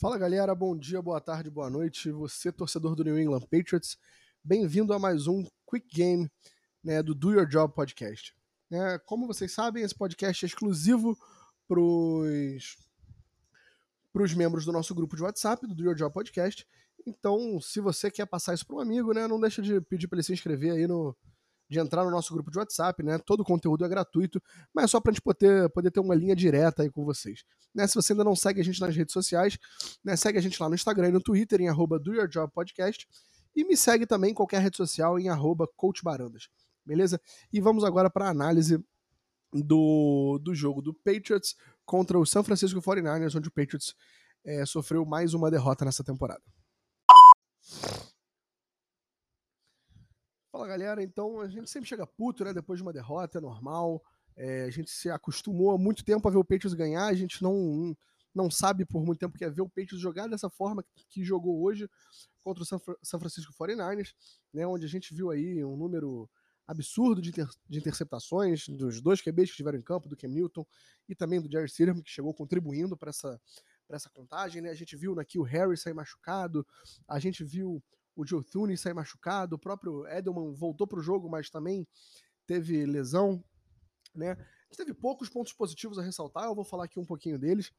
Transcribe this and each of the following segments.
Fala galera, bom dia, boa tarde, boa noite. Você, torcedor do New England Patriots, bem-vindo a mais um Quick Game né, do Do Your Job Podcast. É, como vocês sabem, esse podcast é exclusivo para os membros do nosso grupo de WhatsApp, do Do Your Job Podcast. Então, se você quer passar isso para um amigo, né, não deixa de pedir para ele se inscrever aí no, de entrar no nosso grupo de WhatsApp, né? Todo o conteúdo é gratuito, mas é só para a gente poder, poder ter uma linha direta aí com vocês. Né? Se você ainda não segue a gente nas redes sociais, né? segue a gente lá no Instagram e no Twitter, em arroba Do Your Job Podcast, e me segue também em qualquer rede social em arroba coachbarandas, beleza? E vamos agora para a análise do, do jogo do Patriots contra o San Francisco 49ers, onde o Patriots é, sofreu mais uma derrota nessa temporada. Fala galera, então a gente sempre chega puto, né? Depois de uma derrota, é normal. É, a gente se acostumou há muito tempo a ver o Patriots ganhar, a gente não, não sabe por muito tempo que é ver o Patriots jogar dessa forma que jogou hoje contra o San Francisco 49ers, né? Onde a gente viu aí um número absurdo de, inter, de interceptações dos dois QBs que estiveram em campo, do Cam Newton e também do Jerry Silverman, que chegou contribuindo para essa, essa contagem, né? A gente viu aqui o Harry sair machucado, a gente viu o Joe Thune sai machucado, o próprio Edelman voltou para o jogo, mas também teve lesão, né? Teve poucos pontos positivos a ressaltar, eu vou falar aqui um pouquinho deles,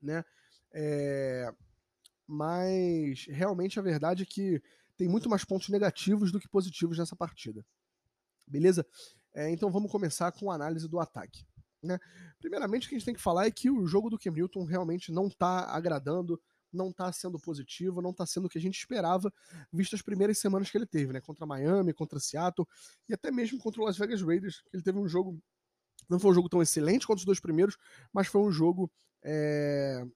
né? É... Mas realmente a verdade é que tem muito mais pontos negativos do que positivos nessa partida. Beleza? É, então vamos começar com a análise do ataque. Né? Primeiramente, o que a gente tem que falar é que o jogo do Cam Newton realmente não está agradando não está sendo positivo, não está sendo o que a gente esperava, visto as primeiras semanas que ele teve, né? Contra Miami, contra Seattle e até mesmo contra o Las Vegas Raiders, que ele teve um jogo. Não foi um jogo tão excelente quanto os dois primeiros, mas foi um jogo é,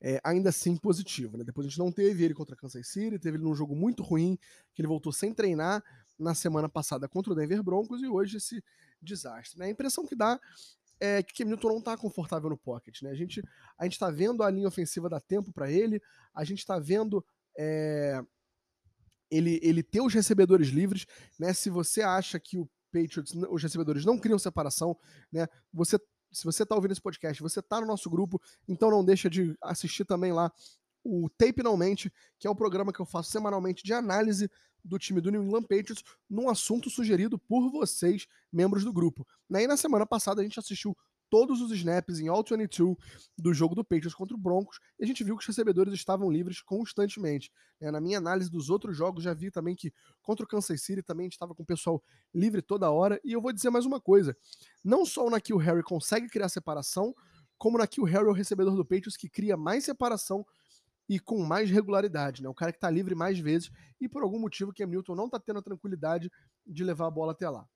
é, ainda assim positivo. Né? Depois a gente não teve ele contra Kansas City, teve ele num jogo muito ruim, que ele voltou sem treinar na semana passada contra o Denver Broncos e hoje esse desastre. Né? A impressão que dá é que Cam Newton não está confortável no pocket, né? A gente a gente está vendo a linha ofensiva dar tempo para ele, a gente está vendo é, ele ele ter os recebedores livres, né? Se você acha que o Patriots, os recebedores não criam separação, né? Você se você está ouvindo esse podcast, você está no nosso grupo, então não deixa de assistir também lá o Tape Não Mente, que é o programa que eu faço semanalmente de análise do time do New England Patriots num assunto sugerido por vocês, membros do grupo. E na semana passada a gente assistiu todos os snaps em All 22 do jogo do Patriots contra o Broncos e a gente viu que os recebedores estavam livres constantemente. Né? Na minha análise dos outros jogos, já vi também que contra o Kansas City também estava com o pessoal livre toda hora. E eu vou dizer mais uma coisa: não só o Nakil Harry consegue criar separação, como o Nakil Harry é o recebedor do Patriots que cria mais separação e com mais regularidade, né? O cara que está livre mais vezes e por algum motivo que Newton não está tendo a tranquilidade de levar a bola até lá.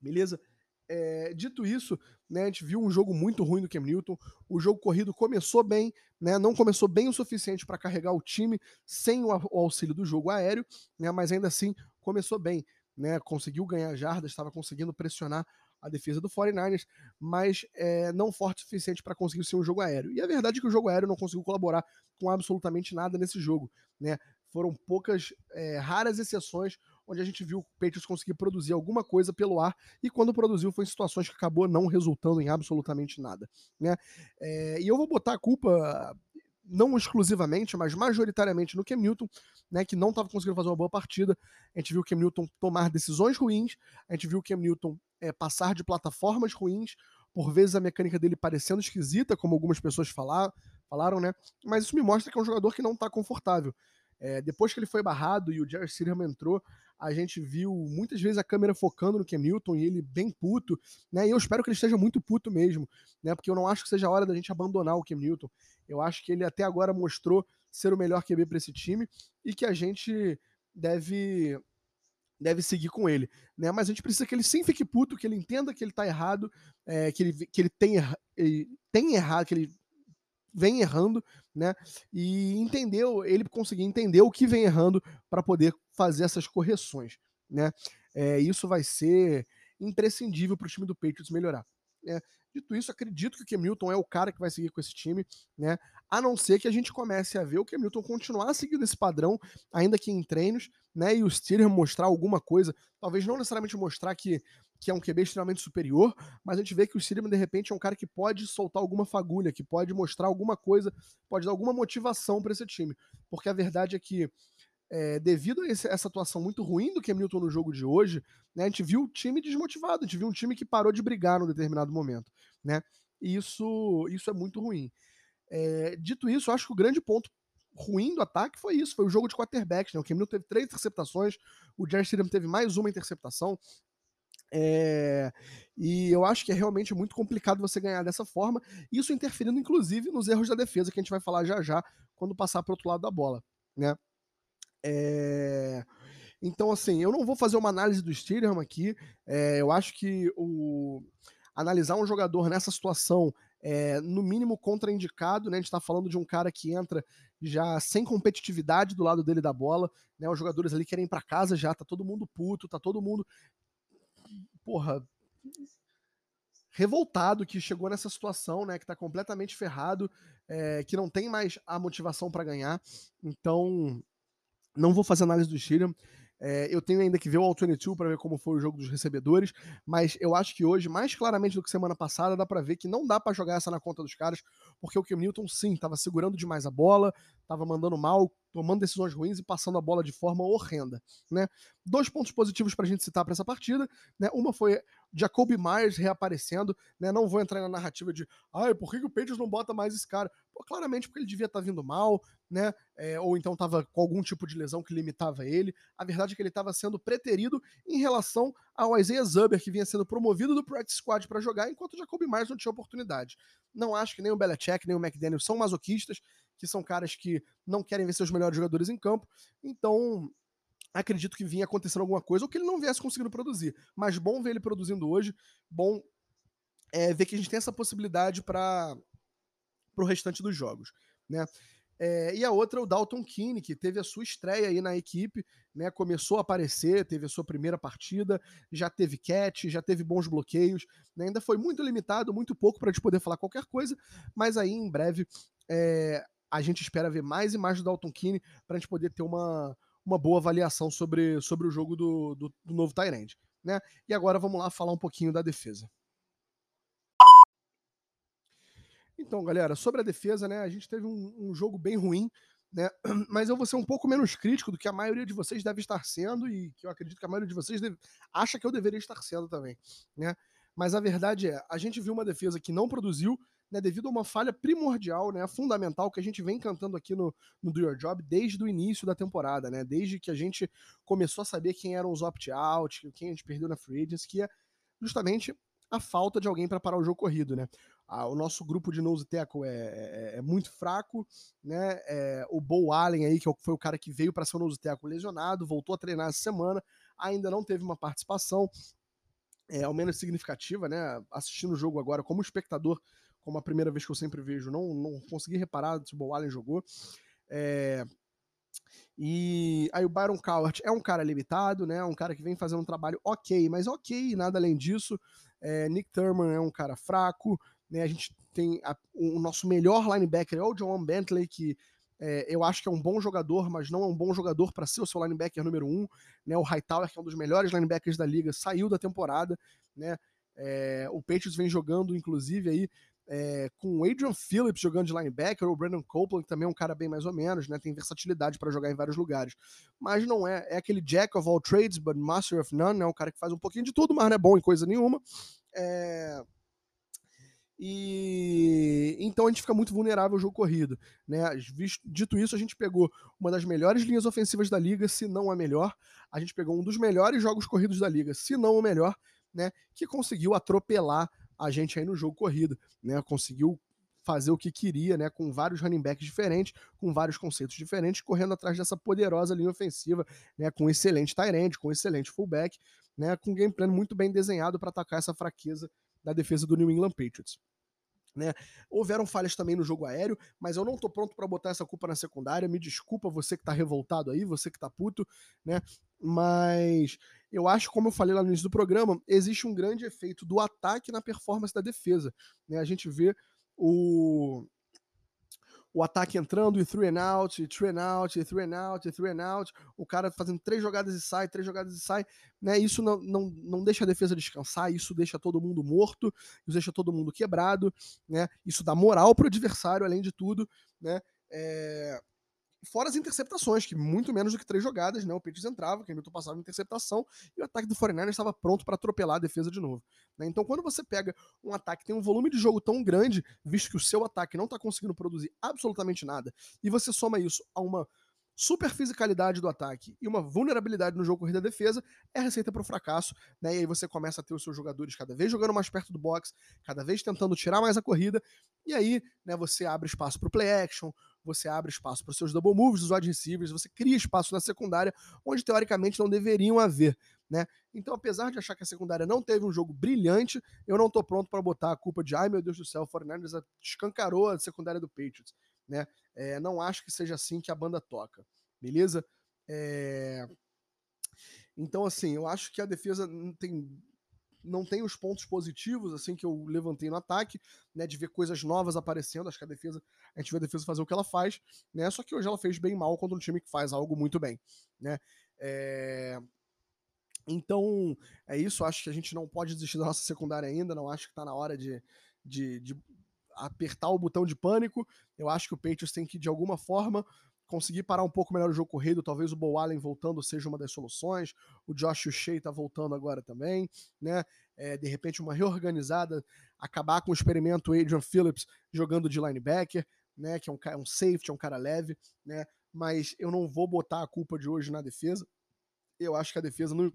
Beleza? É, dito isso, né, a gente viu um jogo muito ruim do Cam Newton. O jogo corrido começou bem, né, não começou bem o suficiente para carregar o time sem o, o, auxílio do jogo aéreo, né, mas ainda assim começou bem. Né, conseguiu ganhar jardas, estava conseguindo pressionar a defesa do 49ers, mas é, não forte o suficiente para conseguir ser um jogo aéreo. E a verdade é que o jogo aéreo não conseguiu colaborar com absolutamente nada nesse jogo. Né? Foram poucas, é, raras exceções onde a gente viu o Patriots conseguir produzir alguma coisa pelo ar, e quando produziu foi em situações que acabou não resultando em absolutamente nada. Né? É, e eu vou botar a culpa não exclusivamente, mas majoritariamente no Cam Newton, né, que não estava conseguindo fazer uma boa partida. A gente viu o Cam Newton tomar decisões ruins, a gente viu o Cam Newton é, passar de plataformas ruins, por vezes a mecânica dele parecendo esquisita, como algumas pessoas falar, falaram, né? Mas isso me mostra que é um jogador que não está confortável. É, depois que ele foi barrado e o Jerry Silverman entrou, a gente viu muitas vezes a câmera focando no Cam e ele bem puto, né? E eu espero que ele esteja muito puto mesmo, né? Porque eu não acho que seja a hora da gente abandonar o Cam. Eu acho que ele até agora mostrou ser o melhor QB para esse time e que a gente deve deve seguir com ele, né? Mas a gente precisa que ele sim fique puto, que ele entenda que ele tá errado, é, que, ele, que ele tem, ele tem errado, que ele vem errando, né? E entendeu, ele conseguir entender o que vem errando para poder fazer essas correções, né? É, isso vai ser imprescindível para o time do Patriots melhorar. Né? Dito isso, acredito que o Kemilton é o cara que vai seguir com esse time, né? A não ser que a gente comece a ver o Kemilton continuar seguindo esse padrão, ainda que em treinos, né? E o Steelers mostrar alguma coisa, talvez não necessariamente mostrar que que é um QB extremamente superior, mas a gente vê que o Steedham, de repente, é um cara que pode soltar alguma fagulha, que pode mostrar alguma coisa, pode dar alguma motivação para esse time. Porque a verdade é que, é, devido a esse, essa atuação muito ruim do Cam Newton no jogo de hoje, né, a gente viu o time desmotivado, a gente viu um time que parou de brigar num determinado momento. Né? E isso, isso é muito ruim. É, dito isso, acho que o grande ponto ruim do ataque foi isso, foi o jogo de quarterbacks, né? O Cam Newton teve três interceptações, o Jerry Stidham teve mais uma interceptação, é, e eu acho que é realmente muito complicado você ganhar dessa forma, isso interferindo inclusive nos erros da defesa, que a gente vai falar já já quando passar para outro lado da bola, né? É, então, assim, eu não vou fazer uma análise do Steelham aqui, é, eu acho que o analisar um jogador nessa situação é, no mínimo contraindicado, né? A gente está falando de um cara que entra já sem competitividade do lado dele da bola, né? Os jogadores ali querem ir para casa já, tá todo mundo puto, tá todo mundo porra revoltado que chegou nessa situação, né? Que tá completamente ferrado, é, que não tem mais a motivação para ganhar. Então, não vou fazer análise do Steelham. É, eu tenho ainda que ver o All-22 para ver como foi o jogo dos recebedores, mas eu acho que hoje, mais claramente do que semana passada, dá para ver que não dá para jogar essa na conta dos caras, porque o Cam Newton, sim, estava segurando demais a bola, estava mandando mal, tomando decisões ruins e passando a bola de forma horrenda. Né? Dois pontos positivos para a gente citar para essa partida. Né? Uma foi Jacoby Myers reaparecendo. Né? Não vou entrar na narrativa de ai, por que, que o Patriots não bota mais esse cara? Pô, claramente porque ele devia estar tá vindo mal, né? É, ou então estava com algum tipo de lesão que limitava ele. A verdade é que ele estava sendo preterido em relação ao Isaiah Zuber, que vinha sendo promovido do practice squad para jogar, enquanto o Jacoby Myers não tinha oportunidade. Não acho que nem o Belichick, nem o McDaniel são masoquistas, que são caras que não querem ver seus melhores jogadores em campo. Então, acredito que vinha acontecendo alguma coisa ou que ele não viesse conseguindo produzir. Mas bom ver ele produzindo hoje, bom é, ver que a gente tem essa possibilidade para o restante dos jogos, né? É, e a outra é o Dalton Keane, que teve a sua estreia aí na equipe, né? Começou a aparecer, teve a sua primeira partida, já teve catch, já teve bons bloqueios, né? ainda foi muito limitado, muito pouco para a gente poder falar qualquer coisa, mas aí em breve é, a gente espera ver mais e mais do Dalton Keane para a gente poder ter uma, uma boa avaliação sobre, sobre o jogo do, do, do novo Tyrande. Né? E agora vamos lá falar um pouquinho da defesa. Então, galera, sobre a defesa, né, a gente teve um, um, jogo bem ruim, né, mas eu vou ser um pouco menos crítico do que a maioria de vocês deve estar sendo e que eu acredito que a maioria de vocês deve, acha que eu deveria estar sendo também, né? Mas a verdade é, a gente viu uma defesa que não produziu, né, devido a uma falha primordial, né, fundamental que a gente vem cantando aqui no, no Do Your Job desde o início da temporada, né, desde que a gente começou a saber quem eram os opt-out, quem a gente perdeu na free agency, que é justamente a falta de alguém para parar o jogo corrido, né? Ah, o nosso grupo de nose tackle é, é, é muito fraco, né? É, o Bo Allen aí, que é foi o cara que veio para ser o nose tackle lesionado, voltou a treinar essa semana, ainda não teve uma participação, é, ao menos significativa, né? Assistindo o jogo agora como espectador, como a primeira vez que eu sempre vejo, não, não consegui reparar se o Bo Allen jogou. É, e aí o Byron Cowart é um cara limitado, né? Um cara que vem fazendo um trabalho ok, mas ok, nada além disso. É, Nick Thurman é um cara fraco, né? A gente tem a, o nosso melhor linebacker é o John Bentley, que é, eu acho que é um bom jogador, mas não é um bom jogador para ser o seu linebacker número um. Né? O Hightower, que é um dos melhores linebackers da liga, saiu da temporada. Né? É, o Patriots vem jogando, inclusive, aí é, com o Adrian Phillips jogando de linebacker, o Brandon Copeland, que também é um cara bem mais ou menos, né? Tem versatilidade para jogar em vários lugares. Mas não é, é aquele Jack of all trades, but master of none, né? Um cara que faz um pouquinho de tudo, mas não é bom em coisa nenhuma. É... E então a gente fica muito vulnerável ao jogo corrido. Né? Dito isso, a gente pegou uma das melhores linhas ofensivas da liga, se não a melhor. A gente pegou um dos melhores jogos corridos da liga, se não o melhor, né? Que conseguiu atropelar a gente aí no jogo corrido, né? Conseguiu fazer o que queria, né? Com vários running backs diferentes, com vários conceitos diferentes, correndo atrás dessa poderosa linha ofensiva, né? Com excelente tight end, com excelente fullback, né? Com um game plan muito bem desenhado para atacar essa fraqueza da defesa do New England Patriots. Né? Houveram falhas também no jogo aéreo, mas eu não tô pronto para botar essa culpa na secundária. Me desculpa você que tá revoltado aí, você que tá puto, né? Mas eu acho, como eu falei lá no início do programa, existe um grande efeito do ataque na performance da defesa. Né? A gente vê o o ataque entrando e three and out, e three and out, e three and out, e three and out, o cara fazendo três jogadas e sai, três jogadas e sai, né? Isso não, não, não deixa a defesa descansar, isso deixa todo mundo morto, isso deixa todo mundo quebrado, né? Isso dá moral pro adversário, além de tudo, né? É... Fora as interceptações, que muito menos do que três jogadas, né? O Patriots entrava, o Hamilton passava uma interceptação e o ataque do 49 estava pronto para atropelar a defesa de novo. Né? Então, quando você pega um ataque que tem um volume de jogo tão grande, visto que o seu ataque não está conseguindo produzir absolutamente nada, e você soma isso a uma super fisicalidade do ataque e uma vulnerabilidade no jogo corrida defesa é receita para o fracasso, né? E aí você começa a ter os seus jogadores cada vez jogando mais perto do box, cada vez tentando tirar mais a corrida, e aí, né, você abre espaço para o play action, você abre espaço para os seus double moves, os wide receivers, você cria espaço na secundária onde teoricamente não deveriam haver, né? Então, apesar de achar que a secundária não teve um jogo brilhante, eu não tô pronto para botar a culpa de ai meu Deus do céu, o 49ers escancarou a secundária do Patriots né? É, não acho que seja assim que a banda toca, beleza? É... Então, assim, eu acho que a defesa não tem, não tem os pontos positivos, assim, que eu levantei no ataque, né? De ver coisas novas aparecendo. Acho que a defesa, a gente vê a defesa fazer o que ela faz, né? Só que hoje ela fez bem mal contra um time que faz algo muito bem, né? É... Então, é isso. Acho que a gente não pode desistir da nossa secundária ainda. Não acho que está na hora de, de, de, apertar o botão de pânico. Eu acho que o Patriots tem que, de alguma forma, conseguir parar um pouco melhor o jogo corrido. Talvez o Bo Allen voltando seja uma das soluções. O Josh Shea tá voltando agora também, né? É, de repente, uma reorganizada, acabar com o experimento Adrian Phillips jogando de linebacker, né? Que é um, é um safety, é um cara leve, né? Mas eu não vou botar a culpa de hoje na defesa. Eu acho que a defesa não,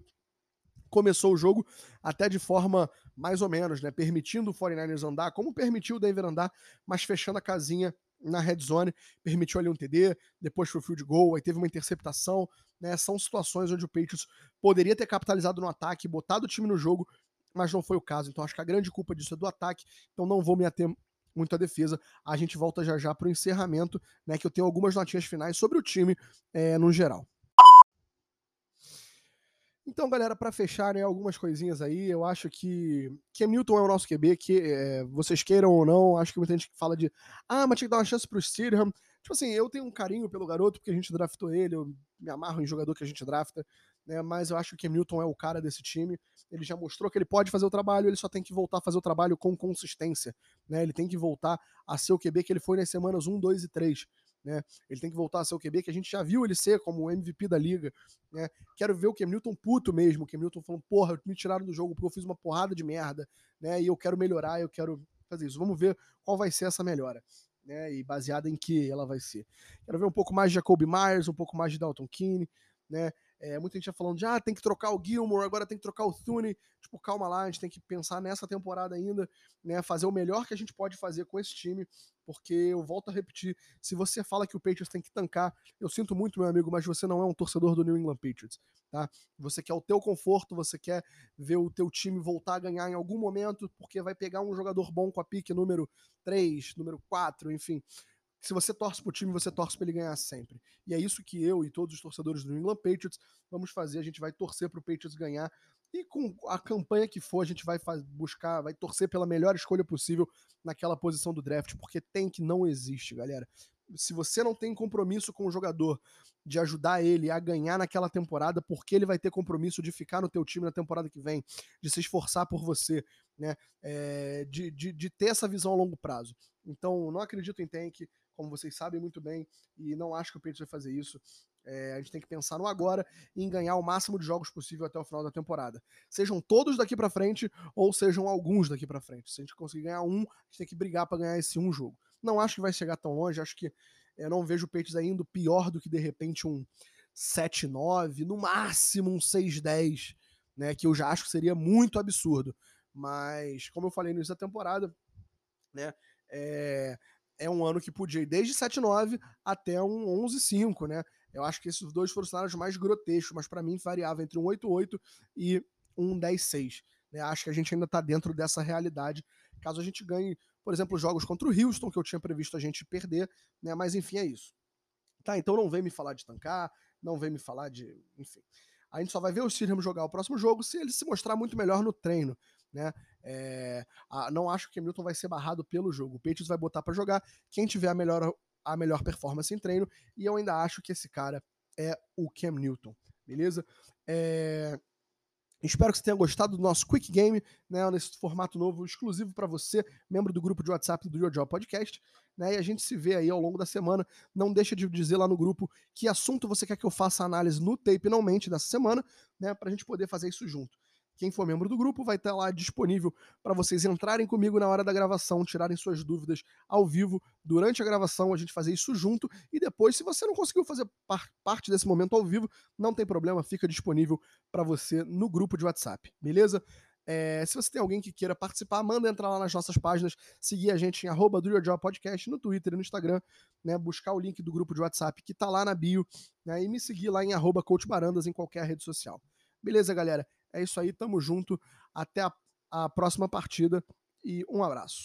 começou o jogo até de forma mais ou menos, né? Permitindo o 49ers andar, como permitiu o Denver andar, mas fechando a casinha na red zone, permitiu ali um TD, depois foi o field goal, aí teve uma interceptação, né? São situações onde o Patriots poderia ter capitalizado no ataque, botado o time no jogo, mas não foi o caso. Então acho que a grande culpa disso é do ataque, então não vou me ater muito à defesa. A gente volta já já para o encerramento, né? Que eu tenho algumas notinhas finais sobre o time é, no geral. Então, galera, para fechar né, algumas coisinhas aí, eu acho que que Milton é o nosso QB, que é, vocês queiram ou não, acho que muita gente fala de ah, mas tinha que dar uma chance pro Stidham. Tipo assim, eu tenho um carinho pelo garoto porque a gente draftou ele, eu me amarro em jogador que a gente drafta, né? Mas eu acho que Milton é o cara desse time. Ele já mostrou que ele pode fazer o trabalho, ele só tem que voltar a fazer o trabalho com consistência, né? Ele tem que voltar a ser o QB que ele foi nas semanas 1, 2 e 3. Né? Ele tem que voltar a ser o QB que a gente já viu ele ser como o MVP da liga. Né? Quero ver o Cam puto mesmo, o Cam falando, porra, me tiraram do jogo porque eu fiz uma porrada de merda, né? E eu quero melhorar, eu quero fazer isso. Vamos ver qual vai ser essa melhora. Né, e baseada em que ela vai ser. Quero ver um pouco mais de Jacoby Myers, um pouco mais de Dalton Keane, né? É, muita gente já falando de, ah, tem que trocar o Gilmore, agora tem que trocar o Thune. Tipo, calma lá, a gente tem que pensar nessa temporada ainda, né? Fazer o melhor que a gente pode fazer com esse time, porque eu volto a repetir, se você fala que o Patriots tem que tancar, eu sinto muito, meu amigo, mas você não é um torcedor do New England Patriots, tá? Você quer o teu conforto, você quer ver o teu time voltar a ganhar em algum momento, porque vai pegar um jogador bom com a pique número 3, número 4, enfim se você torce pro time, você torce para ele ganhar sempre. E é isso que eu e todos os torcedores do New England Patriots vamos fazer. A gente vai torcer pro Patriots ganhar. E com a campanha que for, a gente vai buscar, vai torcer pela melhor escolha possível naquela posição do draft, porque tem que não existe, galera. Se você não tem compromisso com o jogador de ajudar ele a ganhar naquela temporada, porque ele vai ter compromisso de ficar no teu time na temporada que vem, de se esforçar por você, né? É, de, de, de ter essa visão a longo prazo. Então, não acredito em tank, como vocês sabem muito bem, e não acho que o Patriots vai fazer isso. É, a gente tem que pensar no agora e em ganhar o máximo de jogos possível até o final da temporada. Sejam todos daqui para frente ou sejam alguns daqui para frente. Se a gente conseguir ganhar um, a gente tem que brigar para ganhar esse um jogo. Não acho que vai chegar tão longe, acho que eu não vejo o Patriots ainda pior do que de repente um 7-9, no máximo um 6-10, né, que eu já acho que seria muito absurdo. Mas, como eu falei no início da temporada, né, é, é um ano que podia ir desde 7-9 até um 11-5, né? Eu acho que esses dois foram os cenários mais grotescos, mas para mim variava entre um 8-8 e um 10-6. Né? Acho que a gente ainda está dentro dessa realidade. Caso a gente ganhe, por exemplo, jogos contra o Houston, que eu tinha previsto a gente perder, né? Mas enfim, é isso. Tá, então não vem me falar de tancar, não vem me falar de. Enfim. A gente só vai ver o Steelham jogar o próximo jogo se ele se mostrar muito melhor no treino né? É, a, não acho que o Hamilton vai ser barrado pelo jogo. O Patriots vai botar para jogar. Quem tiver a melhor a melhor performance em treino, e eu ainda acho que esse cara é o Cam Newton, beleza? É... Espero que você tenha gostado do nosso Quick Game, né, nesse formato novo, exclusivo para você, membro do grupo de WhatsApp do Your Job Podcast. Né, e a gente se vê aí ao longo da semana. Não deixa de dizer lá no grupo que assunto você quer que eu faça análise no tape não mente dessa semana, né, para a gente poder fazer isso junto. Quem for membro do grupo vai estar lá disponível para vocês entrarem comigo na hora da gravação, tirarem suas dúvidas ao vivo durante a gravação, a gente fazer isso junto e depois, se você não conseguiu fazer par parte desse momento ao vivo, não tem problema, fica disponível para você no grupo de WhatsApp, beleza? É, se você tem alguém que queira participar, manda entrar lá nas nossas páginas, seguir a gente em arroba Podcast no Twitter e no Instagram, né, buscar o link do grupo de WhatsApp que tá lá na bio, né, e me seguir lá em arroba Coach Barandas em qualquer rede social. Beleza, galera? É isso aí, tamo junto. Até a, a próxima partida e um abraço.